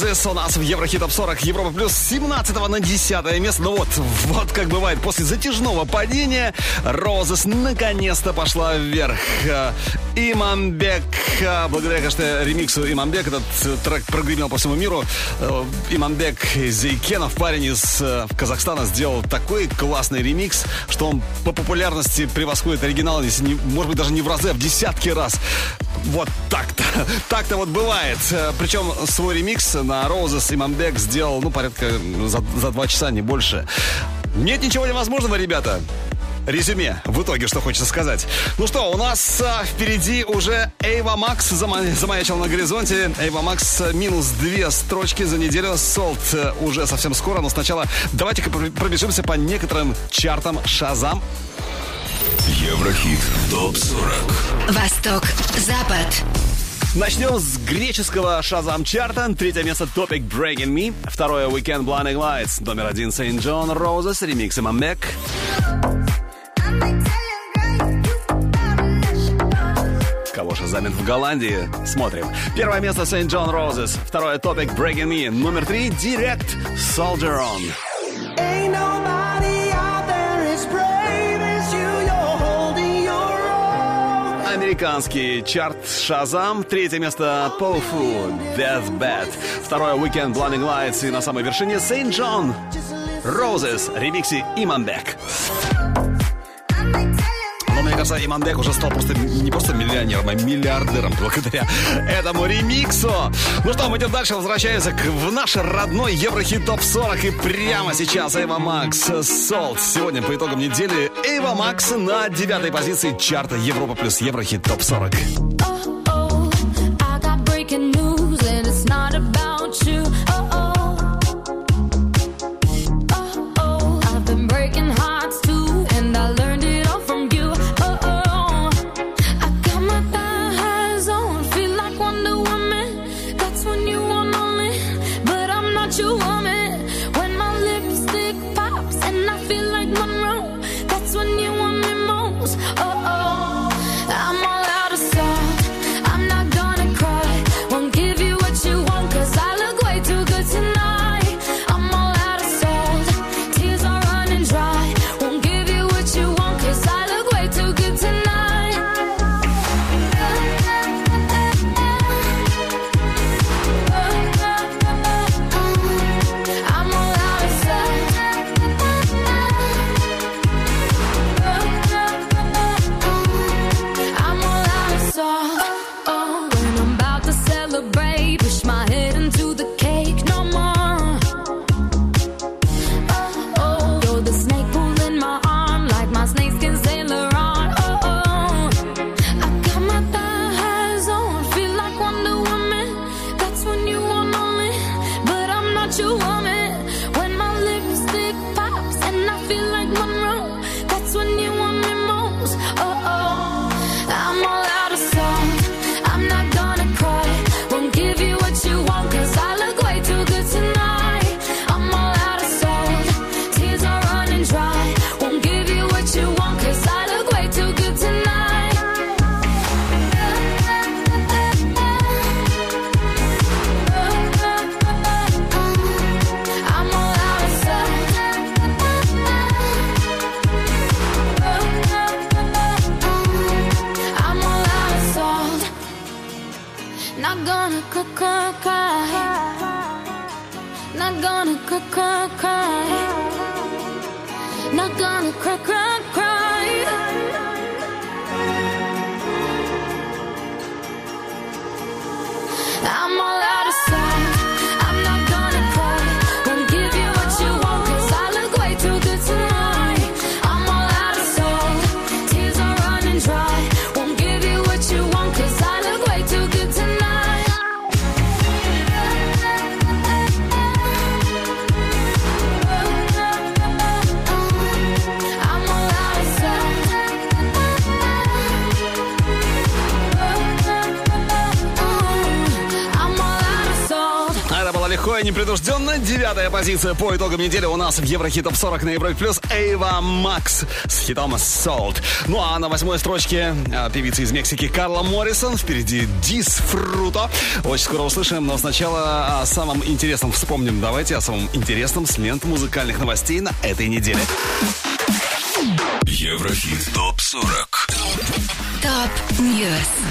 B: Розес у нас в Еврохит Топ 40 Европа плюс 17 на 10 место. Ну вот, вот как бывает, после затяжного падения Розес наконец-то пошла вверх. Имамбек, благодаря, конечно, ремиксу Имамбек, этот трек прогремел по всему миру. Э, Имамбек Зейкенов, парень из э, Казахстана, сделал такой классный ремикс, что он по популярности превосходит оригинал, если не, может быть, даже не в разы, а в десятки раз. Вот так-то. Так-то вот бывает. Э, Причем свой ремикс на Roses Имамбек сделал, ну, порядка за, за два часа, не больше. Нет ничего невозможного, ребята. Резюме. В итоге, что хочется сказать. Ну что, у нас а, впереди уже Эйва Макс зама- замаячил на горизонте. Эйва Макс минус две строчки за неделю. Солт а, уже совсем скоро, но сначала давайте-ка пр- пробежимся по некоторым чартам Шазам.
C: Еврохит ТОП-40
M: Восток, Запад.
B: Начнем с греческого Шазам чарта. Третье место Topic Breaking Me. Второе Weekend Blinding Lights. Номер один Saint John Roses. Ремикс Имамбек. Кого шазамит в Голландии? Смотрим. Первое место Saint John Roses. Второе Topic Breaking Me. Номер три Direct Soldier On.
O: Ain't nobody
B: Американский чарт Шазам. Третье место Поуфу Death Bad. Второе Weekend Blinding Lights. И на самой вершине Saint John Roses. Ремикси Имамбек. Но мне кажется, Имамбек уже стал просто не просто миллионером, а миллиардером благодаря этому ремиксу. Ну что, мы идем дальше, возвращаемся к, в наш родной Еврохит Топ 40. И прямо сейчас Эйва Макс Солт. Сегодня по итогам недели Эйва Макс на девятой позиции чарта Европа плюс Еврохит Топ 40.
G: Oh, I
B: позиция по итогам недели у нас в Еврохит Топ 40 на Европе Плюс. Эйва Макс с хитом Salt. Ну а на восьмой строчке а, певица из Мексики Карла Моррисон. Впереди Disfruto. Очень скоро услышим, но сначала о самом интересном вспомним. Давайте о самом интересном с лент музыкальных новостей на этой неделе.
C: Еврохит ТОП-40
A: Top News.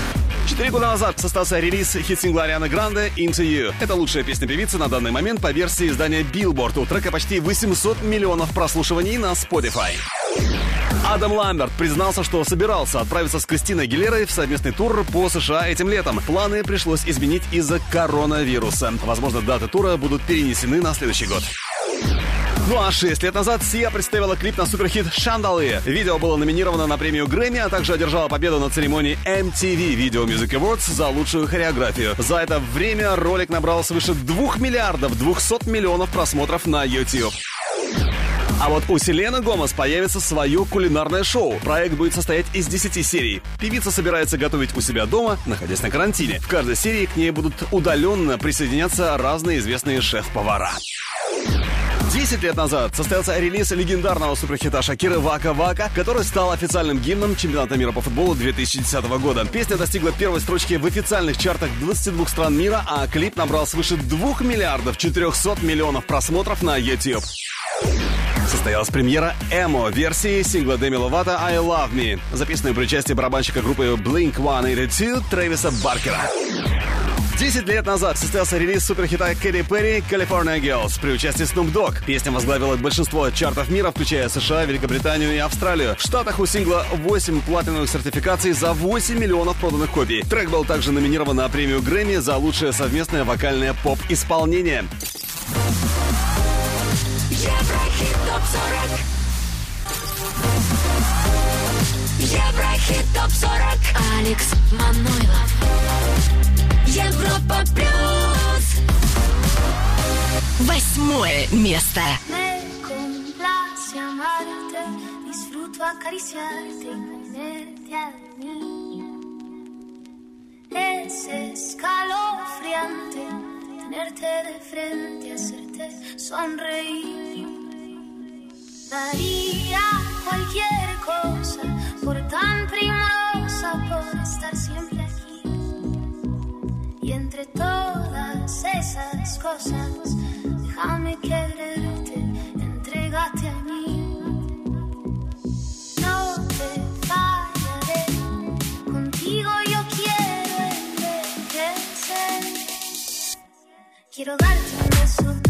B: Четыре года назад состоялся релиз хит-сингла Арианы Гранде «Into You». Это лучшая песня певицы на данный момент по версии издания Billboard. У трека почти 800 миллионов прослушиваний на Spotify. Адам Ламберт признался, что собирался отправиться с Кристиной Гилерой в совместный тур по США этим летом. Планы пришлось изменить из-за коронавируса. Возможно, даты тура будут перенесены на следующий год. Ну а 6 лет назад Сия представила клип на суперхит «Шандалы». Видео было номинировано на премию Грэмми, а также одержало победу на церемонии MTV Video Music Awards за лучшую хореографию. За это время ролик набрал свыше 2 миллиардов 200 миллионов просмотров на YouTube. А вот у Селены Гомес появится свое кулинарное шоу. Проект будет состоять из 10 серий. Певица собирается готовить у себя дома, находясь на карантине. В каждой серии к ней будут удаленно присоединяться разные известные шеф-повара. 10 лет назад состоялся релиз легендарного суперхита Шакиры «Вака Вака», который стал официальным гимном чемпионата мира по футболу 2010 года. Песня достигла первой строчки в официальных чартах 22 стран мира, а клип набрал свыше 2 миллиардов 400 миллионов просмотров на YouTube. Состоялась премьера эмо-версии сингла Деми Ловато «I Love Me», записанной при участии барабанщика группы Blink-182 Трэвиса Баркера. Десять лет назад состоялся релиз суперхита Кэрри Перри «California Girls» при участии Snoop Dogg. Песня возглавила большинство чартов мира, включая США, Великобританию и Австралию. В Штатах у сингла 8 платиновых сертификаций за 8 миллионов проданных копий. Трек был также номинирован на премию Грэмми за лучшее совместное вокальное поп-исполнение.
G: Еврохит ТОП-40 Еврохит ТОП-40 Алекс Манойлов Европа Плюс
A: Восьмое место.
R: Me complace amarte, disfruto acariciarte y ponerte a mí. Es escalofriante tenerte de frente, hacerte sonreír. Daría cualquier cosa por tan primorosa, cosas, déjame quererte, entrégate a mí. No te fallaré, contigo yo quiero envejecer. Quiero darte un beso,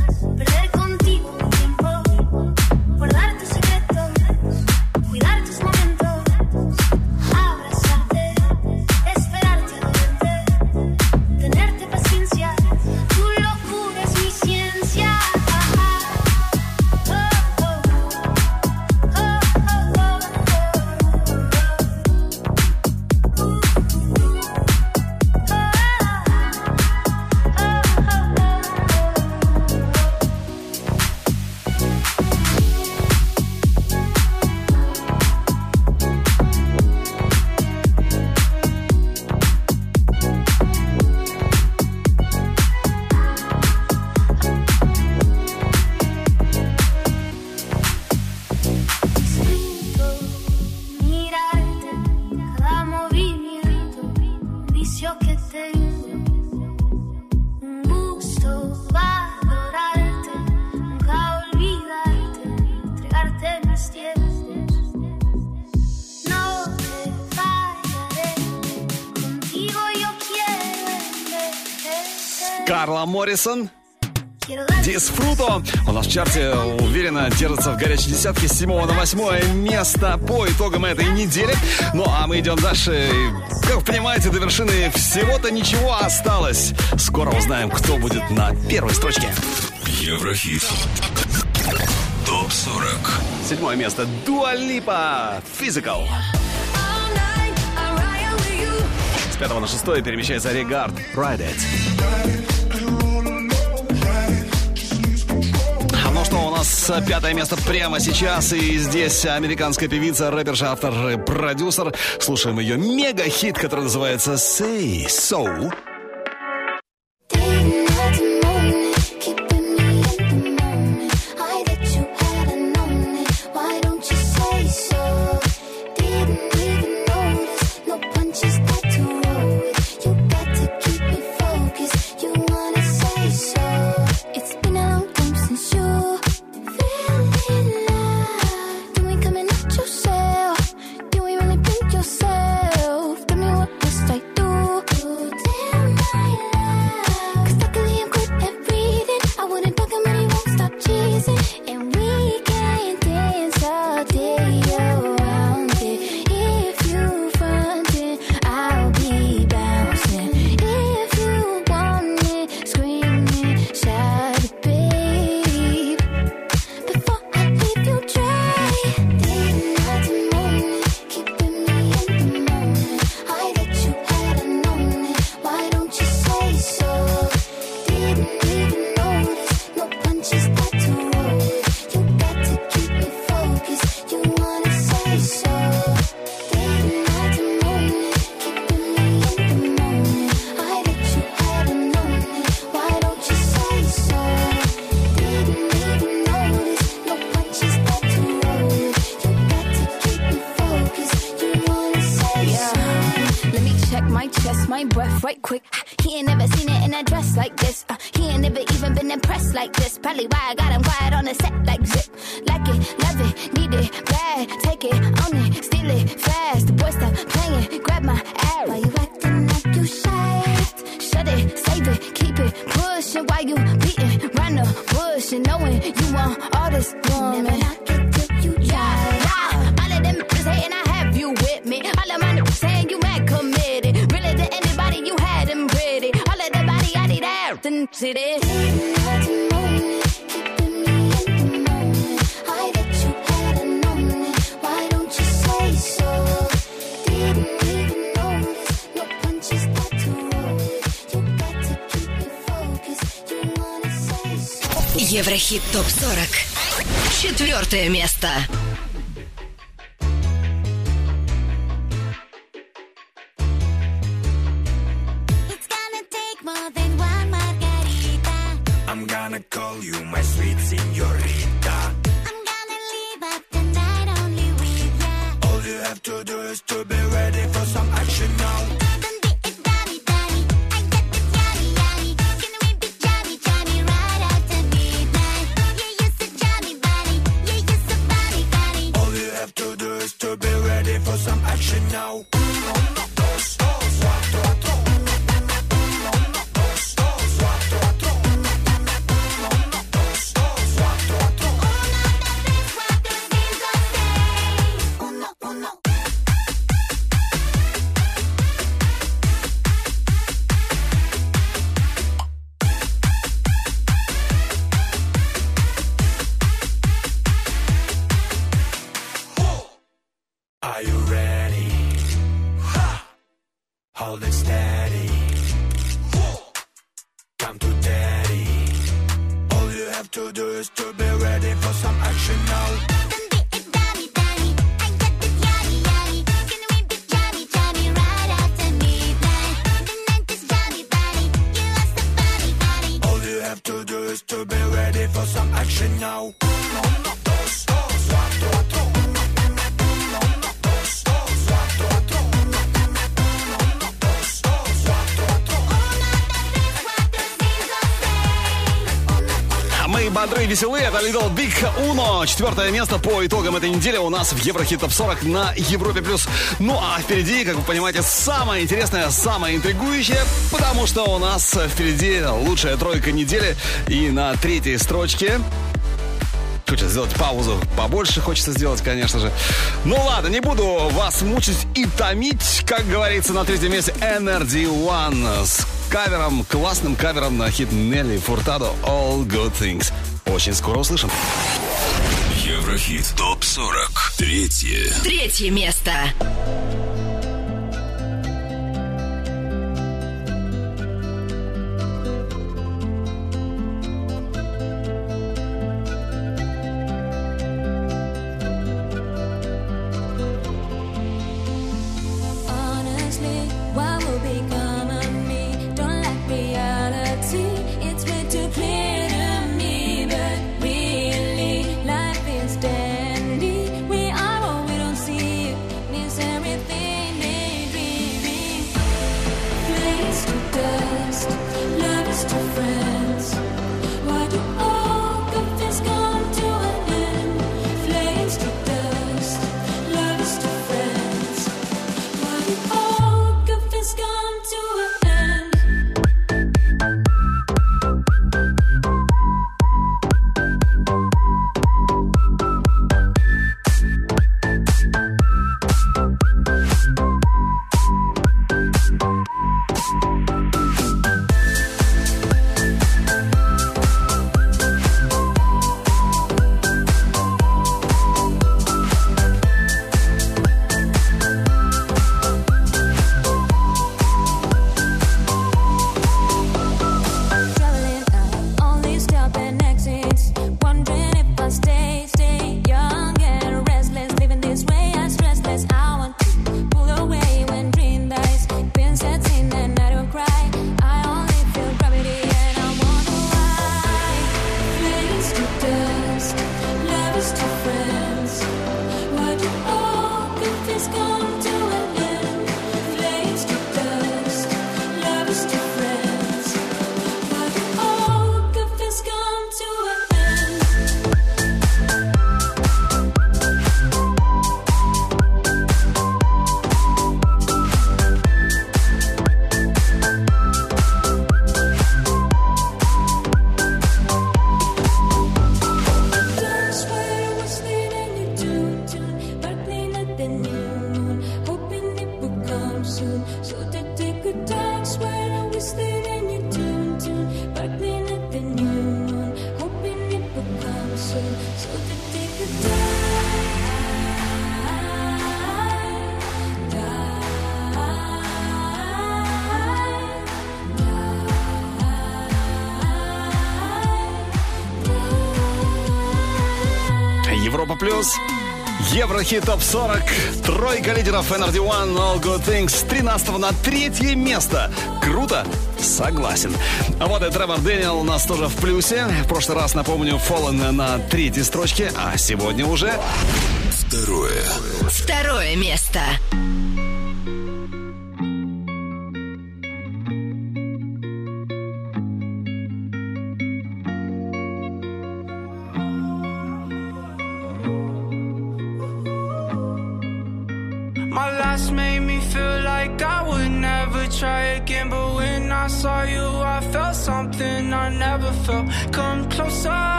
R: vicio que tengo, un gusto para adorarte, nunca olvidarte, entregarte mis tiempos. No te fallaré, contigo yo quiero
B: envejecerte.
R: Carla Morrison.
B: Дисфруто у нас в чарте уверенно держится в горячей десятке с 7 на 8 место по итогам этой недели. Ну а мы идем дальше. Как вы понимаете, до вершины всего-то ничего осталось. Скоро узнаем, кто будет на первой строчке.
C: Еврохит. ТОП-40.
B: Седьмое место. Дуалипа. Physical. С пятого на шестое перемещается Регард. Ride It. Нас пятое место прямо сейчас, и здесь американская певица, рэперша, автор, продюсер. Слушаем ее мега-хит, который называется «Say So».
U: Еврохит ТОП-40. Четвертое место.
B: Little Big Uno. Четвертое место по итогам этой недели у нас в Еврохит Топ 40 на Европе+. плюс. Ну а впереди, как вы понимаете, самое интересное, самое интригующее, потому что у нас впереди лучшая тройка недели. И на третьей строчке хочется сделать паузу. Побольше хочется сделать, конечно же. Ну ладно, не буду вас мучить и томить. Как говорится, на третьем месте Energy One с кавером, классным кавером на хит Нелли Фуртадо «All Good Things» очень скоро услышим.
C: Еврохит. Топ-40. Третье.
U: Третье место.
B: Еврохит ТОП 40. Тройка лидеров Energy One All Good Things с 13 на третье место. Круто? Согласен. А вот и Тревор Дэниел у нас тоже в плюсе. В прошлый раз, напомню, Fallen на третьей строчке, а сегодня уже...
C: Второе.
O: Второе место.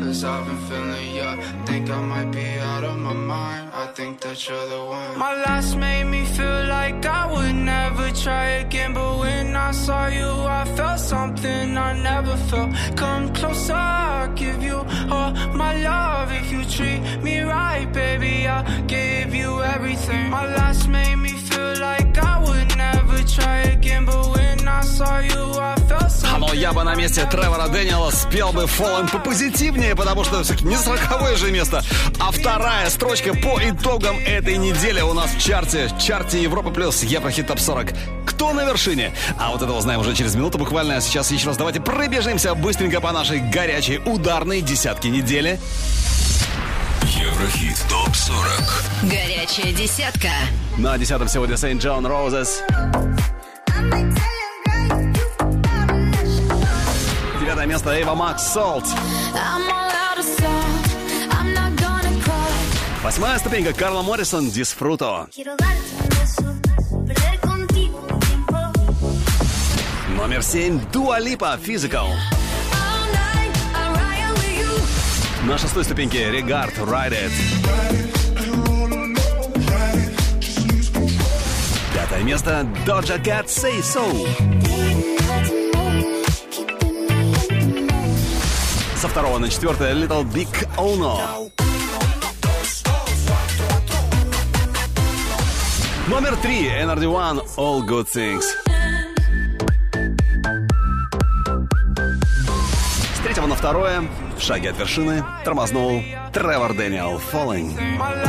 V: Cause I've been feeling ya. Think I might be out of my mind, I think that you're the one. My last made me feel like I would never try again, but when I saw you, I felt something I never felt. Come closer, I'll give you all my love. If you treat me right, baby, I'll give you everything. My last made me feel like I would never try again, but when I saw you, I
B: А ну,
V: something.
B: я бы на месте Тревора Дэниела спел бы Fallen попозитивнее, потому что все-таки не сороковое же место, а вторая строчка по итогам этой недели у нас в чарте, чарте Европа плюс Еврохит Топ 40. Кто на вершине? А вот это узнаем уже через минуту буквально. А сейчас еще раз давайте пробежимся быстренько по нашей горячей ударной десятке недели.
C: Еврохит ТОП 40.
O: Горячая десятка.
B: На десятом сегодня St. John Roses. Место Эйва Макс Солт. Восьмая ступенька Карла Моррисон Дисфруто. Номер семь Дуа Липа Physical. На шестой ступеньке Регард Ride It. Пятое место Doja Cat Say So. Со второго на четвертое Little Big Ono. Номер три Energy One All Good Things. С третьего на второе, в шаге от вершины, тормознул Тревор Дэниел Falling.
V: My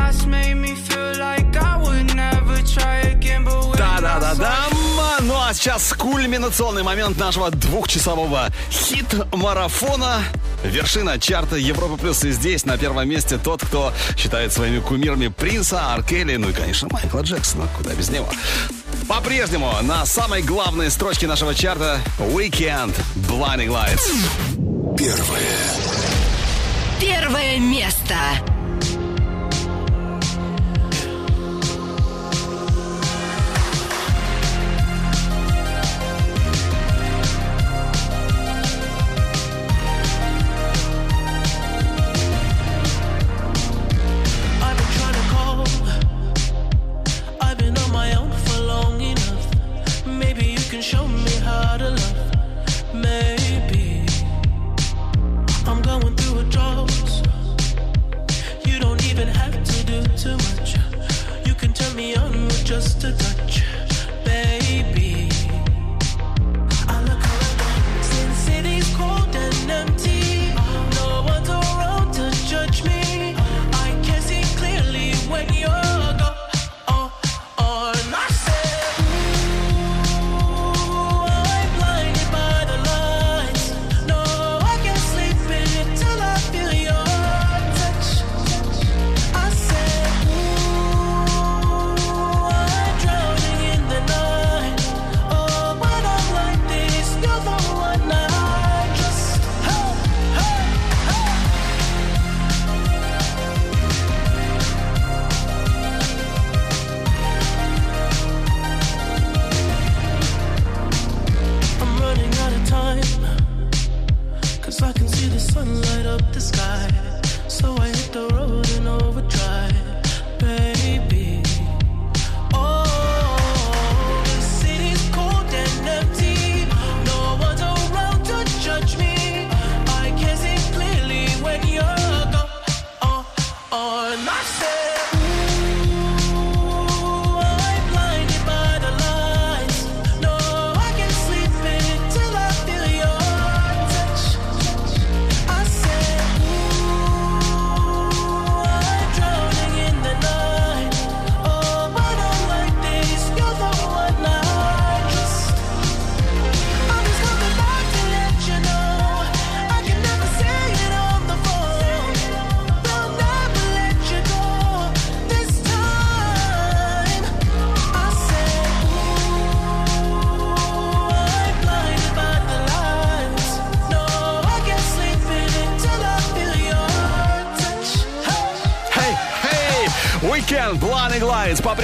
B: Ну а сейчас кульминационный момент нашего двухчасового хит-марафона. Вершина чарта Европа Плюс. И здесь на первом месте тот, кто считает своими кумирами Принца, Аркели, ну и, конечно, Майкла Джексона. Куда без него. По-прежнему на самой главной строчке нашего чарта Weekend Blinding Lights.
C: Первое.
O: Первое место.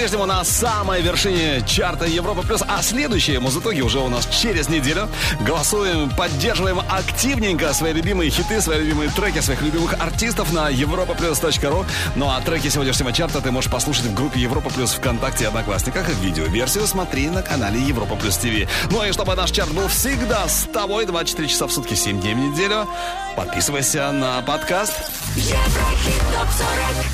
B: По-прежнему на самой вершине чарта Европа Плюс. А следующие музытоги уже у нас через неделю. Голосуем, поддерживаем активненько свои любимые хиты, свои любимые треки, своих любимых артистов на europaplus.ru. Ну а треки сегодняшнего чарта ты можешь послушать в группе Европа Плюс ВКонтакте и Одноклассниках. Видеоверсию смотри на канале Европа Плюс ТВ. Ну и чтобы наш чарт был всегда с тобой 24 часа в сутки, 7 дней в неделю, подписывайся на подкаст.
G: Еврохит топ 40